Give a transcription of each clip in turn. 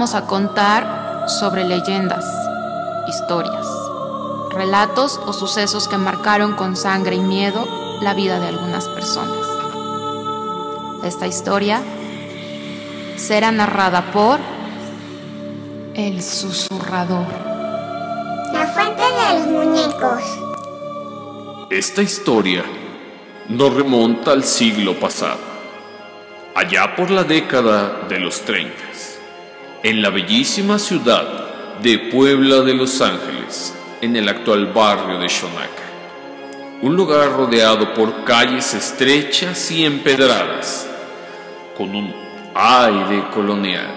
vamos a contar sobre leyendas, historias, relatos o sucesos que marcaron con sangre y miedo la vida de algunas personas. Esta historia será narrada por el susurrador. La fuente de los muñecos. Esta historia nos remonta al siglo pasado, allá por la década de los 30, en la bellísima ciudad de Puebla de Los Ángeles, en el actual barrio de Shonaka. Un lugar rodeado por calles estrechas y empedradas, con un aire colonial.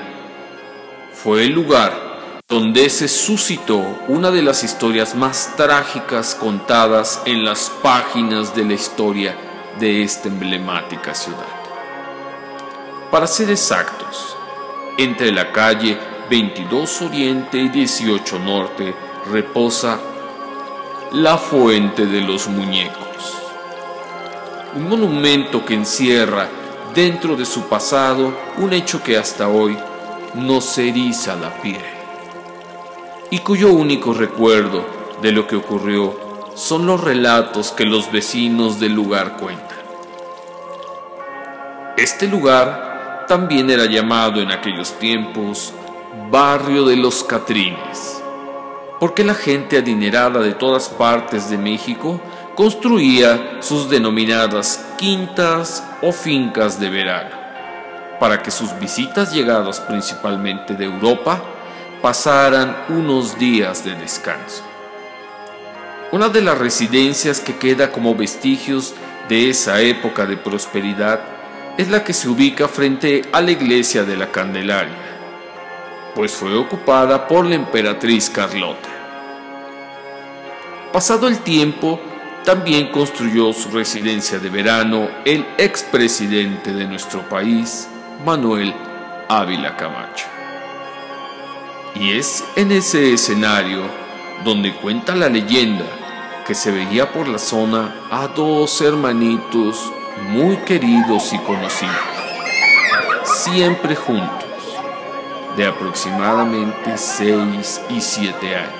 Fue el lugar donde se suscitó una de las historias más trágicas contadas en las páginas de la historia de esta emblemática ciudad. Para ser exactos, entre la calle 22 Oriente y 18 Norte reposa la Fuente de los Muñecos, un monumento que encierra dentro de su pasado un hecho que hasta hoy nos eriza la piel y cuyo único recuerdo de lo que ocurrió son los relatos que los vecinos del lugar cuentan. Este lugar también era llamado en aquellos tiempos Barrio de los Catrines, porque la gente adinerada de todas partes de México construía sus denominadas quintas o fincas de verano, para que sus visitas llegadas principalmente de Europa pasaran unos días de descanso. Una de las residencias que queda como vestigios de esa época de prosperidad es la que se ubica frente a la iglesia de la Candelaria, pues fue ocupada por la emperatriz Carlota. Pasado el tiempo, también construyó su residencia de verano el expresidente de nuestro país, Manuel Ávila Camacho. Y es en ese escenario donde cuenta la leyenda que se veía por la zona a dos hermanitos muy queridos y conocidos, siempre juntos, de aproximadamente 6 y 7 años.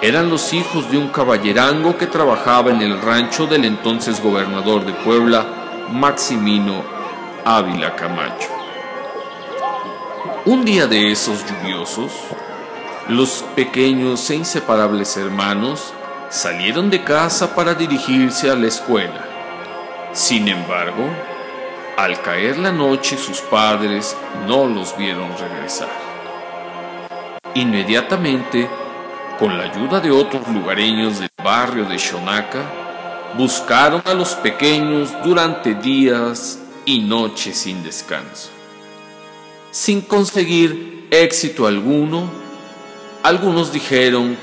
Eran los hijos de un caballerango que trabajaba en el rancho del entonces gobernador de Puebla, Maximino Ávila Camacho. Un día de esos lluviosos, los pequeños e inseparables hermanos salieron de casa para dirigirse a la escuela. Sin embargo, al caer la noche sus padres no los vieron regresar. Inmediatamente, con la ayuda de otros lugareños del barrio de Shonaka, buscaron a los pequeños durante días y noches sin descanso. Sin conseguir éxito alguno, algunos dijeron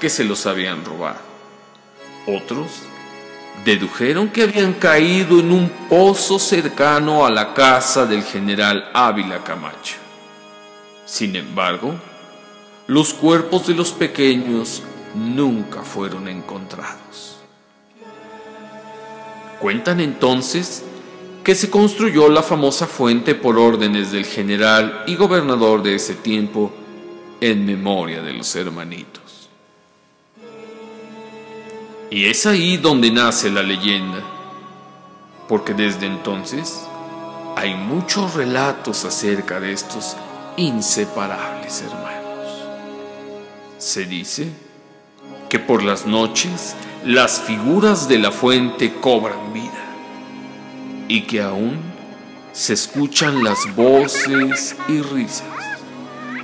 que se los habían robado. Otros dedujeron que habían caído en un pozo cercano a la casa del general Ávila Camacho. Sin embargo, los cuerpos de los pequeños nunca fueron encontrados. Cuentan entonces que se construyó la famosa fuente por órdenes del general y gobernador de ese tiempo en memoria de los hermanitos. Y es ahí donde nace la leyenda, porque desde entonces hay muchos relatos acerca de estos inseparables hermanos. Se dice que por las noches las figuras de la fuente cobran vida y que aún se escuchan las voces y risas,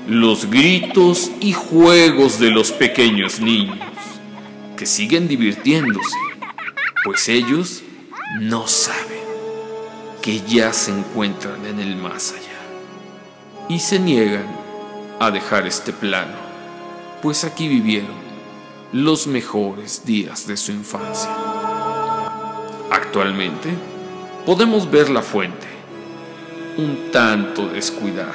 los gritos y juegos de los pequeños niños que siguen divirtiéndose, pues ellos no saben que ya se encuentran en el más allá y se niegan a dejar este plano, pues aquí vivieron los mejores días de su infancia. Actualmente podemos ver la fuente, un tanto descuidada.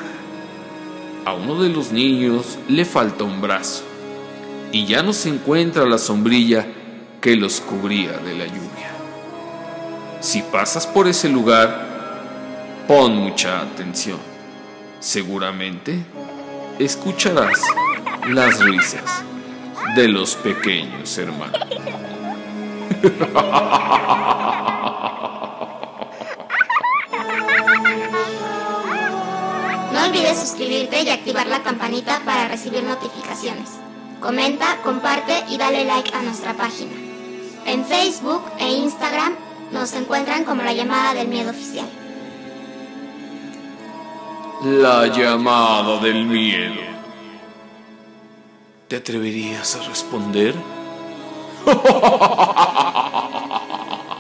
A uno de los niños le falta un brazo y ya no se encuentra la sombrilla que los cubría de la lluvia. Si pasas por ese lugar, pon mucha atención. Seguramente escucharás las risas de los pequeños hermanos. No olvides suscribirte y activar la campanita para recibir notificaciones. Comenta, comparte y dale like a nuestra página. En Facebook e Instagram nos encuentran como la llamada del miedo oficial. La llamada del miedo. ¿Te atreverías a responder?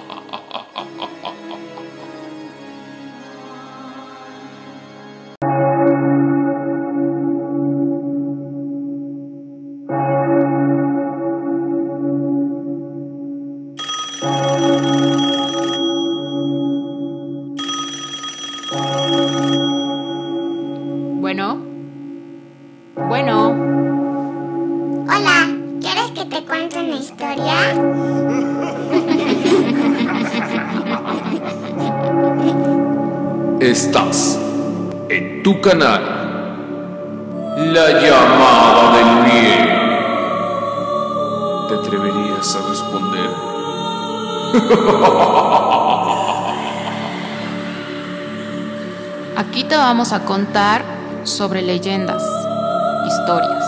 vamos a contar sobre leyendas, historias,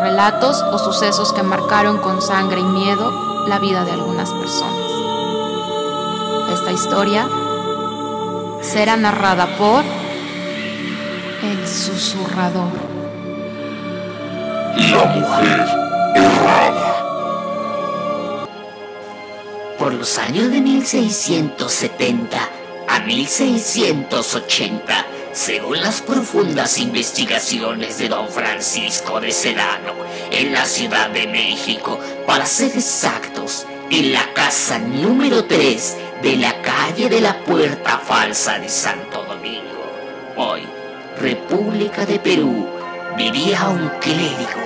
relatos o sucesos que marcaron con sangre y miedo la vida de algunas personas. Esta historia será narrada por el susurrador. La mujer errada. Por los años de 1670 a 1680, según las profundas investigaciones de don Francisco de Sedano, en la Ciudad de México, para ser exactos, en la casa número 3 de la calle de la Puerta Falsa de Santo Domingo, hoy República de Perú, vivía un clérigo,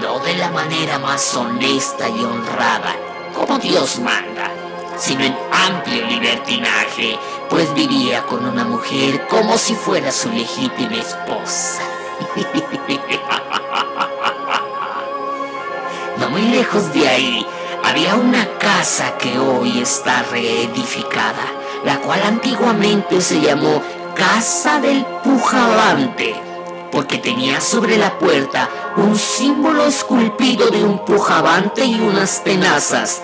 no de la manera más honesta y honrada como Dios manda, sino en amplio libertinaje, pues vivía con una mujer como si fuera su legítima esposa. No muy lejos de ahí había una casa que hoy está reedificada, la cual antiguamente se llamó Casa del Pujabante, porque tenía sobre la puerta un símbolo esculpido de un pujabante y unas tenazas,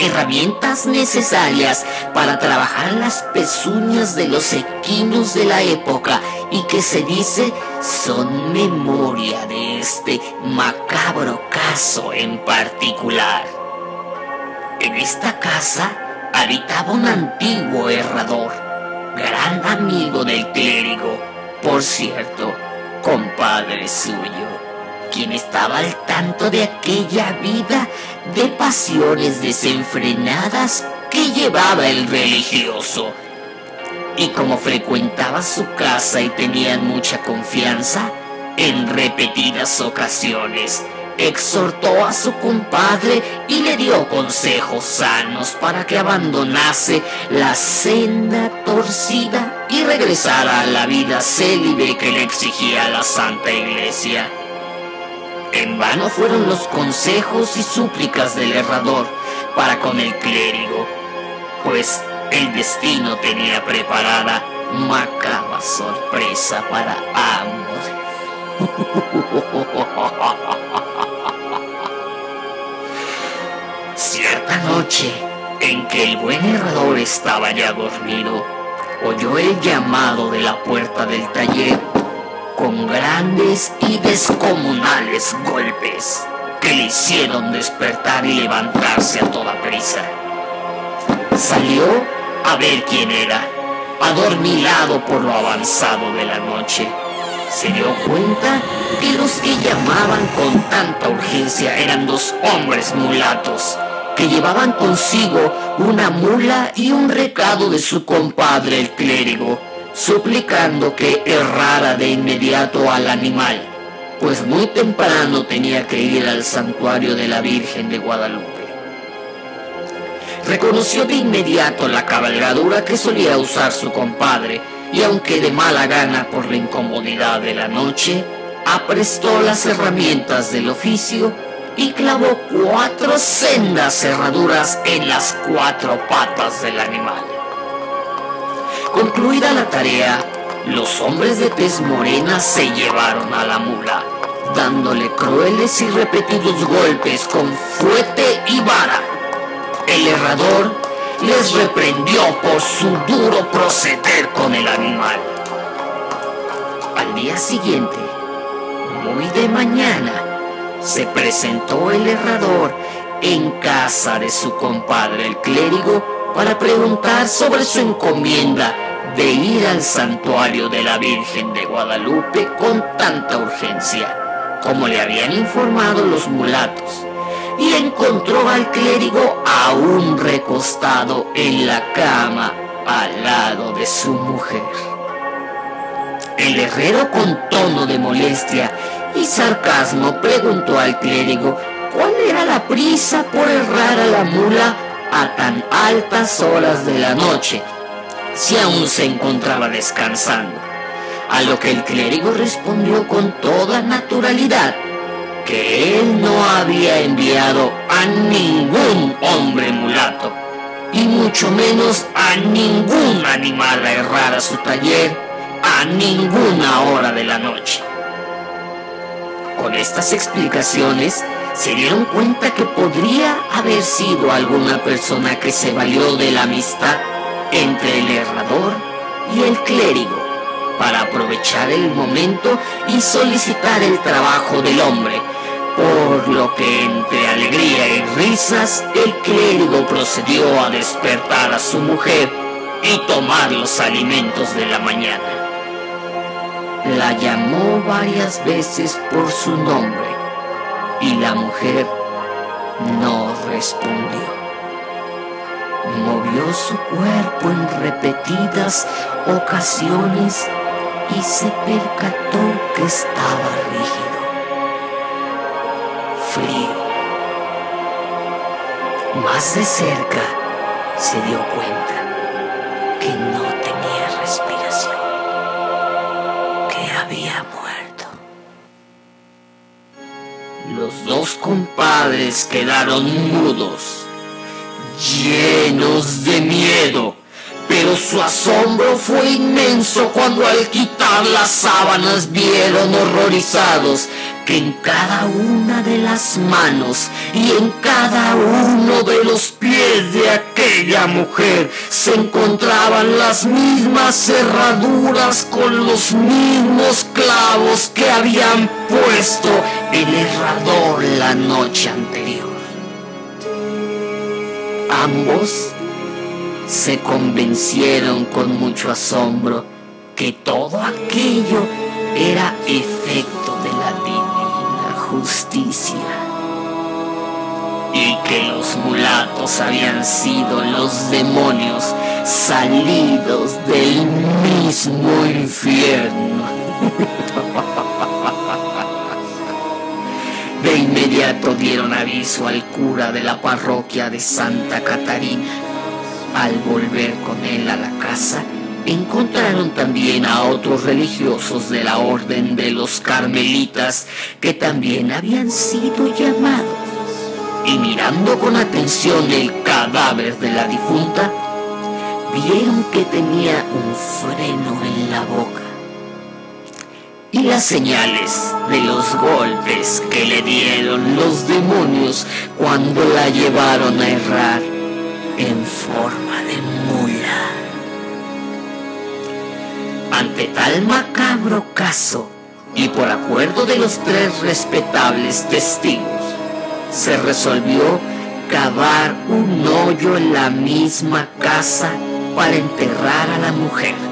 herramientas necesarias para trabajar las pezuñas de los equinos de la época y que se dice son memoria de este macabro caso en particular. En esta casa habitaba un antiguo herrador, gran amigo del clérigo, por cierto, compadre suyo, quien estaba al tanto de aquella vida de pasiones desenfrenadas que llevaba el religioso. Y como frecuentaba su casa y tenían mucha confianza, en repetidas ocasiones exhortó a su compadre y le dio consejos sanos para que abandonase la senda torcida y regresara a la vida célibe que le exigía la Santa Iglesia. En vano fueron los consejos y súplicas del herrador para con el clérigo, pues el destino tenía preparada macabra sorpresa para ambos. Cierta noche, en que el buen herrador estaba ya dormido, oyó el llamado de la puerta del taller con grandes y descomunales golpes que le hicieron despertar y levantarse a toda prisa. Salió a ver quién era, adormilado por lo avanzado de la noche, se dio cuenta que los que llamaban con tanta urgencia eran dos hombres mulatos que llevaban consigo una mula y un recado de su compadre el clérigo, suplicando que errara de inmediato al animal, pues muy temprano tenía que ir al santuario de la Virgen de Guadalupe. Reconoció de inmediato la cabalgadura que solía usar su compadre, y aunque de mala gana por la incomodidad de la noche, aprestó las herramientas del oficio y clavó cuatro sendas cerraduras en las cuatro patas del animal. Concluida la tarea, los hombres de tez morena se llevaron a la mula, dándole crueles y repetidos golpes con fuete y vara. El herrador les reprendió por su duro proceder con el animal. Al día siguiente, muy de mañana, se presentó el herrador en casa de su compadre el clérigo para preguntar sobre su encomienda de ir al santuario de la Virgen de Guadalupe con tanta urgencia, como le habían informado los mulatos, y encontró al clérigo aún recostado en la cama al lado de su mujer. El herrero con tono de molestia y sarcasmo preguntó al clérigo cuál era la prisa por errar a la mula a tan altas horas de la noche, si aún se encontraba descansando. A lo que el clérigo respondió con toda naturalidad que él no había enviado a ningún hombre mulato, y mucho menos a ningún animal a errar a su taller a ninguna hora de la noche. Con estas explicaciones se dieron cuenta que podría haber sido alguna persona que se valió de la amistad entre el herrador y el clérigo para aprovechar el momento y solicitar el trabajo del hombre, por lo que entre alegría y risas el clérigo procedió a despertar a su mujer y tomar los alimentos de la mañana. La llamó varias veces por su nombre y la mujer no respondió. Movió su cuerpo en repetidas ocasiones y se percató que estaba rígido, frío. Más de cerca se dio cuenta que no dos compadres quedaron mudos, llenos de miedo, pero su asombro fue inmenso cuando al quitar las sábanas vieron horrorizados que en cada una de las manos y en cada uno de los pies de aquella mujer se encontraban las mismas cerraduras con los mismos que habían puesto el herrador la noche anterior. Ambos se convencieron con mucho asombro que todo aquello era efecto de la divina justicia y que los mulatos habían sido los demonios salidos del mismo infierno. De inmediato dieron aviso al cura de la parroquia de Santa Catarina. Al volver con él a la casa, encontraron también a otros religiosos de la orden de los carmelitas que también habían sido llamados. Y mirando con atención el cadáver de la difunta, vieron que tenía un freno en la boca las señales de los golpes que le dieron los demonios cuando la llevaron a errar en forma de mula. Ante tal macabro caso, y por acuerdo de los tres respetables testigos, se resolvió cavar un hoyo en la misma casa para enterrar a la mujer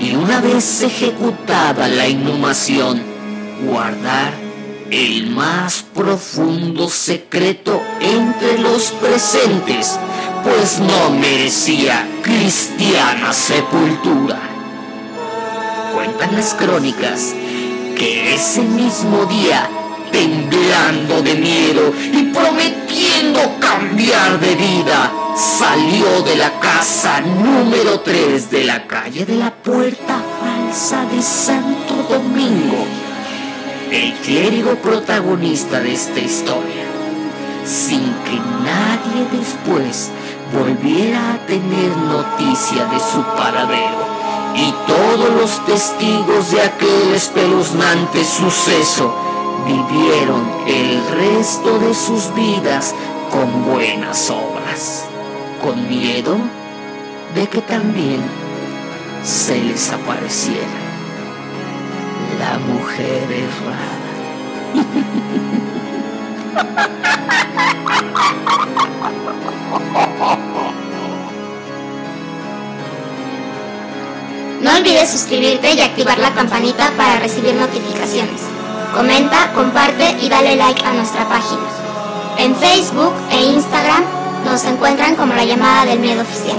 y una vez ejecutada la inhumación, guardar el más profundo secreto entre los presentes, pues no merecía cristiana sepultura. Cuentan las crónicas que ese mismo día, temblando de miedo y prometiendo cambiar de vida, salió de la casa número 3 de la calle de la Puerta Falsa de Santo Domingo, el clérigo protagonista de esta historia, sin que nadie después volviera a tener noticia de su paradero y todos los testigos de aquel espeluznante suceso vivieron el resto de sus vidas con buenas obras, con miedo de que también se les apareciera la mujer errada. No olvides suscribirte y activar la campanita para recibir notificaciones. Comenta, comparte y dale like a nuestra página. En Facebook e Instagram nos encuentran como la llamada del miedo oficial.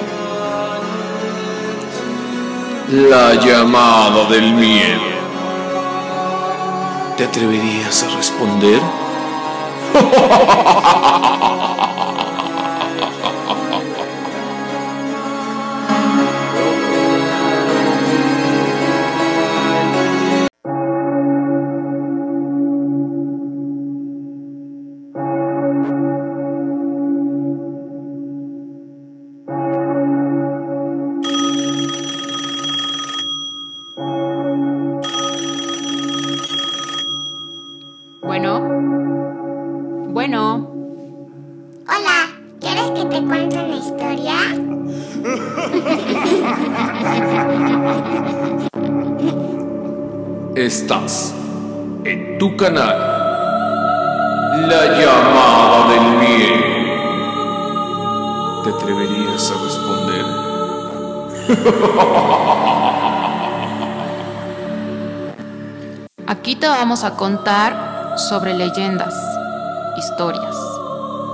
La llamada del miedo. ¿Te atreverías a responder? vamos a contar sobre leyendas, historias,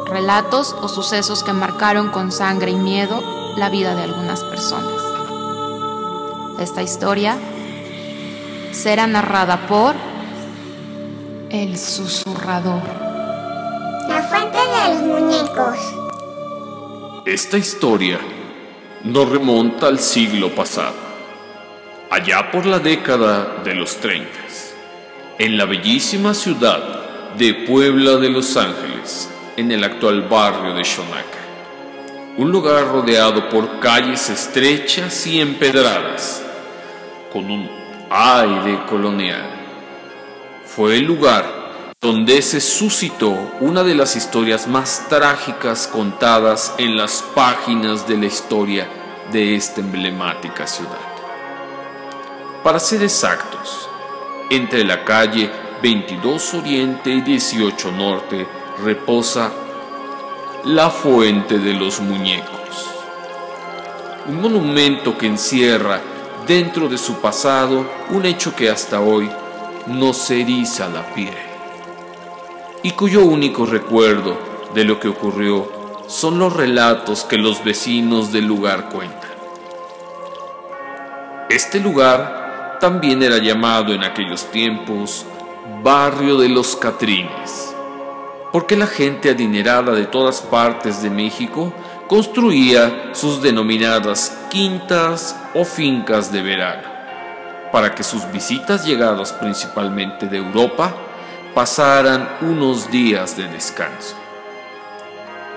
relatos o sucesos que marcaron con sangre y miedo la vida de algunas personas. Esta historia será narrada por el susurrador. La fuente de los muñecos. Esta historia nos remonta al siglo pasado, allá por la década de los 30, en la bellísima ciudad de Puebla de Los Ángeles, en el actual barrio de Xonaca. Un lugar rodeado por calles estrechas y empedradas, con un aire colonial. Fue el lugar donde se suscitó una de las historias más trágicas contadas en las páginas de la historia de esta emblemática ciudad. Para ser exactos, entre la calle 22 Oriente y 18 Norte reposa la Fuente de los Muñecos, un monumento que encierra dentro de su pasado un hecho que hasta hoy nos eriza la piel y cuyo único recuerdo de lo que ocurrió son los relatos que los vecinos del lugar cuentan. Este lugar también era llamado en aquellos tiempos Barrio de los Catrines, porque la gente adinerada de todas partes de México construía sus denominadas quintas o fincas de verano, para que sus visitas llegadas principalmente de Europa pasaran unos días de descanso.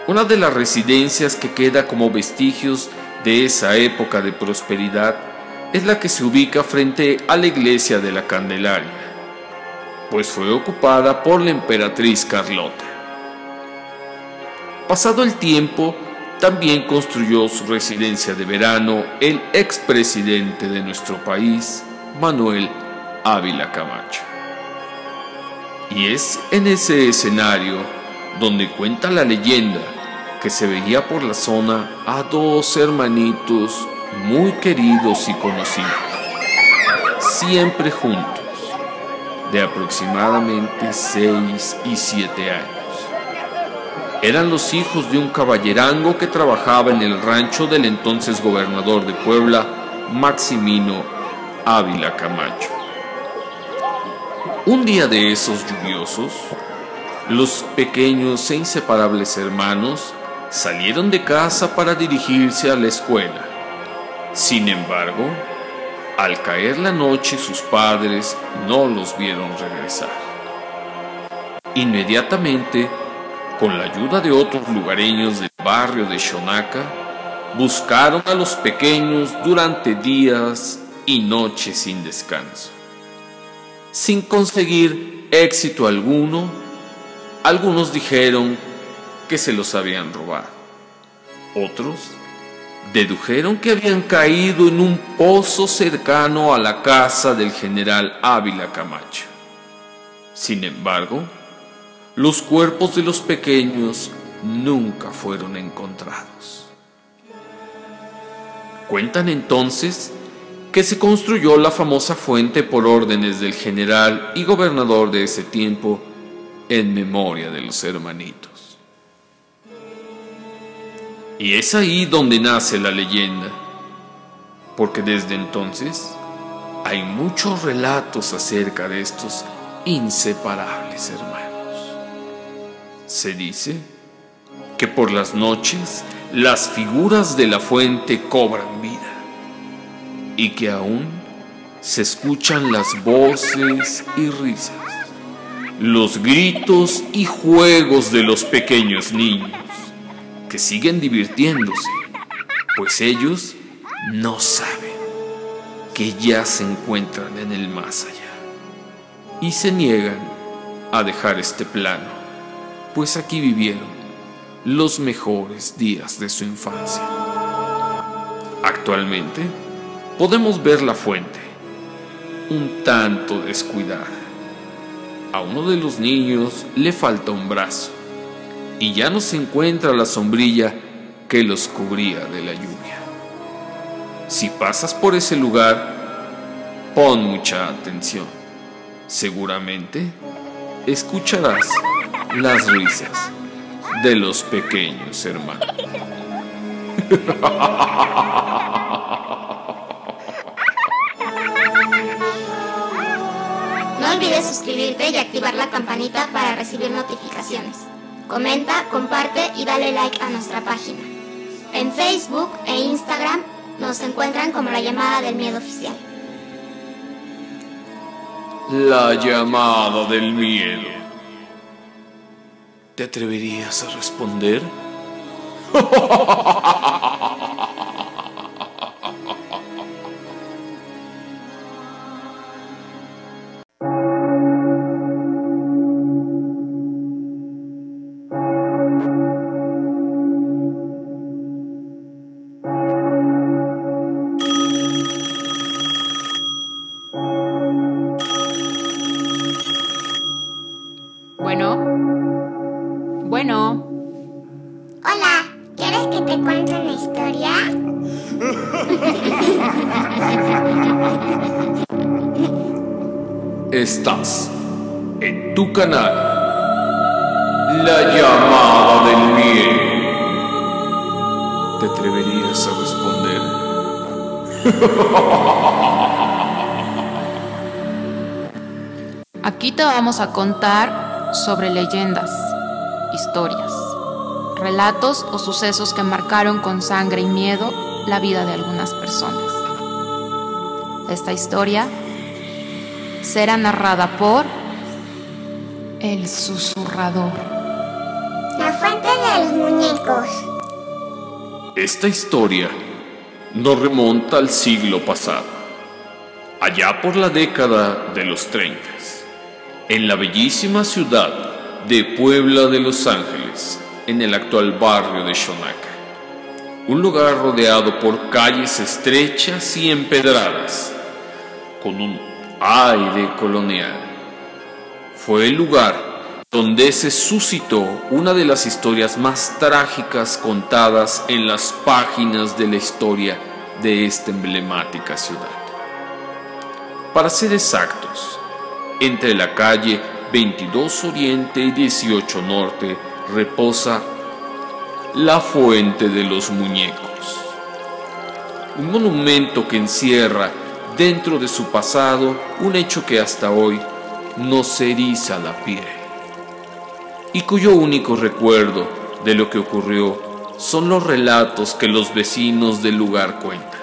Una de las residencias que queda como vestigios de esa época de prosperidad es la que se ubica frente a la iglesia de la Candelaria, pues fue ocupada por la emperatriz Carlota. Pasado el tiempo, también construyó su residencia de verano el expresidente de nuestro país, Manuel Ávila Camacho. Y es en ese escenario donde cuenta la leyenda que se veía por la zona a dos hermanitos muy queridos y conocidos, siempre juntos, de aproximadamente 6 y 7 años. Eran los hijos de un caballerango que trabajaba en el rancho del entonces gobernador de Puebla, Maximino Ávila Camacho. Un día de esos lluviosos, los pequeños e inseparables hermanos salieron de casa para dirigirse a la escuela. Sin embargo, al caer la noche sus padres no los vieron regresar. Inmediatamente, con la ayuda de otros lugareños del barrio de Shonaka, buscaron a los pequeños durante días y noches sin descanso. Sin conseguir éxito alguno, algunos dijeron que se los habían robado. Otros dedujeron que habían caído en un pozo cercano a la casa del general Ávila Camacho. Sin embargo, los cuerpos de los pequeños nunca fueron encontrados. Cuentan entonces que se construyó la famosa fuente por órdenes del general y gobernador de ese tiempo en memoria de los hermanitos. Y es ahí donde nace la leyenda, porque desde entonces hay muchos relatos acerca de estos inseparables hermanos. Se dice que por las noches las figuras de la fuente cobran vida y que aún se escuchan las voces y risas, los gritos y juegos de los pequeños niños que siguen divirtiéndose, pues ellos no saben que ya se encuentran en el más allá y se niegan a dejar este plano, pues aquí vivieron los mejores días de su infancia. Actualmente podemos ver la fuente, un tanto descuidada. A uno de los niños le falta un brazo y ya no se encuentra la sombrilla que los cubría de la lluvia. Si pasas por ese lugar, pon mucha atención. Seguramente escucharás las risas de los pequeños hermanos. No olvides suscribirte y activar la campanita para recibir notificaciones. Comenta, comparte y dale like a nuestra página. En Facebook e Instagram nos encuentran como la llamada del miedo oficial. La llamada del miedo. ¿Te atreverías a responder? canal. La llamada del miedo. ¿Te atreverías a responder? Aquí te vamos a contar sobre leyendas, historias, relatos o sucesos que marcaron con sangre y miedo la vida de algunas personas. Esta historia será narrada por el susurrador. La fuente de los muñecos. Esta historia nos remonta al siglo pasado, allá por la década de los 30, en la bellísima ciudad de Puebla de Los Ángeles, en el actual barrio de Shonaka. Un lugar rodeado por calles estrechas y empedradas, con un aire colonial. Fue el lugar donde se suscitó una de las historias más trágicas contadas en las páginas de la historia de esta emblemática ciudad. Para ser exactos, entre la calle 22 Oriente y 18 Norte reposa la Fuente de los Muñecos, un monumento que encierra dentro de su pasado un hecho que hasta hoy nos eriza la piel y cuyo único recuerdo de lo que ocurrió son los relatos que los vecinos del lugar cuentan.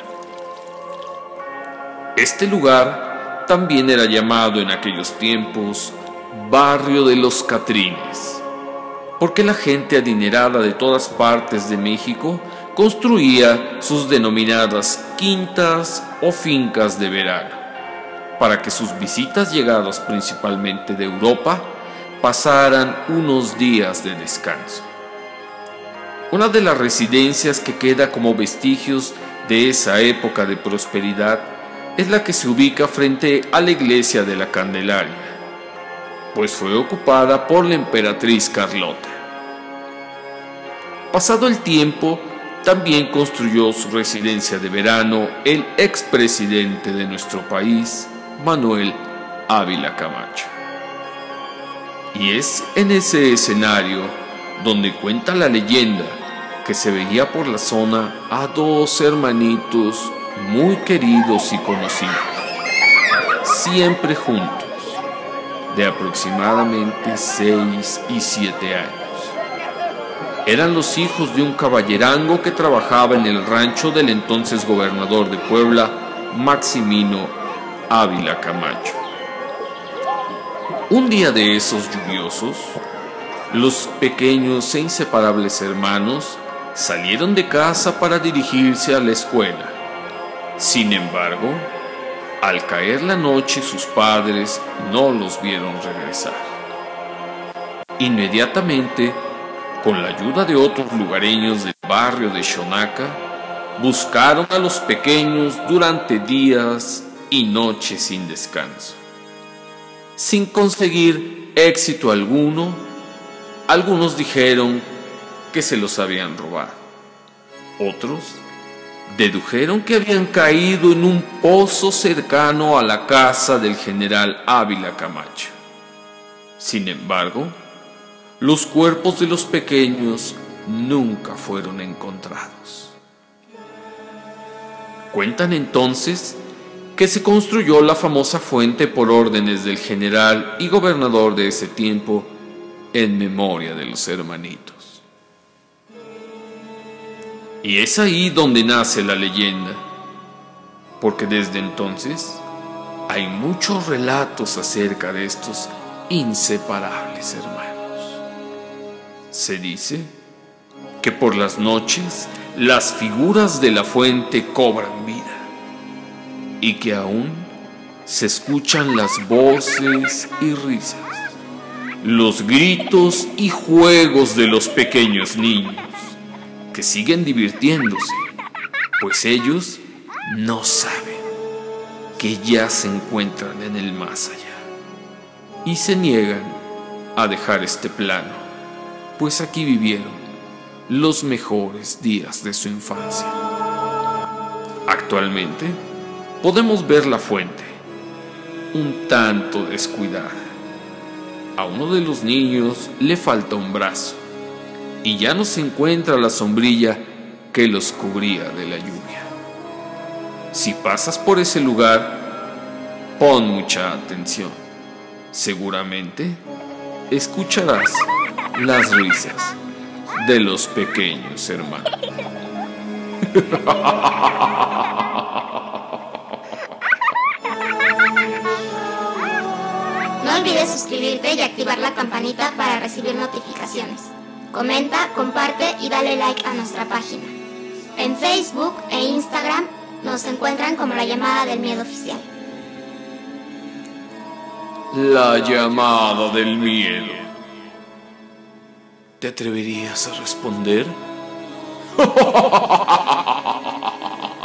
Este lugar también era llamado en aquellos tiempos Barrio de los Catrines porque la gente adinerada de todas partes de México construía sus denominadas quintas o fincas de verano, para que sus visitas llegadas principalmente de Europa pasaran unos días de descanso. Una de las residencias que queda como vestigios de esa época de prosperidad es la que se ubica frente a la iglesia de la Candelaria, pues fue ocupada por la emperatriz Carlota. Pasado el tiempo, también construyó su residencia de verano el expresidente de nuestro país, Manuel Ávila Camacho. Y es en ese escenario donde cuenta la leyenda que se veía por la zona a dos hermanitos muy queridos y conocidos, siempre juntos, de aproximadamente 6 y 7 años eran los hijos de un caballerango que trabajaba en el rancho del entonces gobernador de Puebla, Maximino Ávila Camacho. Un día de esos lluviosos, los pequeños e inseparables hermanos salieron de casa para dirigirse a la escuela. Sin embargo, al caer la noche sus padres no los vieron regresar. Inmediatamente con la ayuda de otros lugareños del barrio de Shonaka, buscaron a los pequeños durante días y noches sin descanso. Sin conseguir éxito alguno, algunos dijeron que se los habían robado. Otros dedujeron que habían caído en un pozo cercano a la casa del general Ávila Camacho. Sin embargo, los cuerpos de los pequeños nunca fueron encontrados. Cuentan entonces que se construyó la famosa fuente por órdenes del general y gobernador de ese tiempo en memoria de los hermanitos. Y es ahí donde nace la leyenda, porque desde entonces hay muchos relatos acerca de estos inseparables hermanos. Se dice que por las noches las figuras de la fuente cobran vida y que aún se escuchan las voces y risas, los gritos y juegos de los pequeños niños que siguen divirtiéndose, pues ellos no saben que ya se encuentran en el más allá y se niegan a dejar este plano pues aquí vivieron los mejores días de su infancia. Actualmente podemos ver la fuente, un tanto descuidada. A uno de los niños le falta un brazo y ya no se encuentra la sombrilla que los cubría de la lluvia. Si pasas por ese lugar, pon mucha atención. Seguramente escucharás las risas de los pequeños hermanos. No olvides suscribirte y activar la campanita para recibir notificaciones. Comenta, comparte y dale like a nuestra página. En Facebook e Instagram nos encuentran como la llamada del miedo oficial. La llamada del miedo. ¿Te atreverías a responder?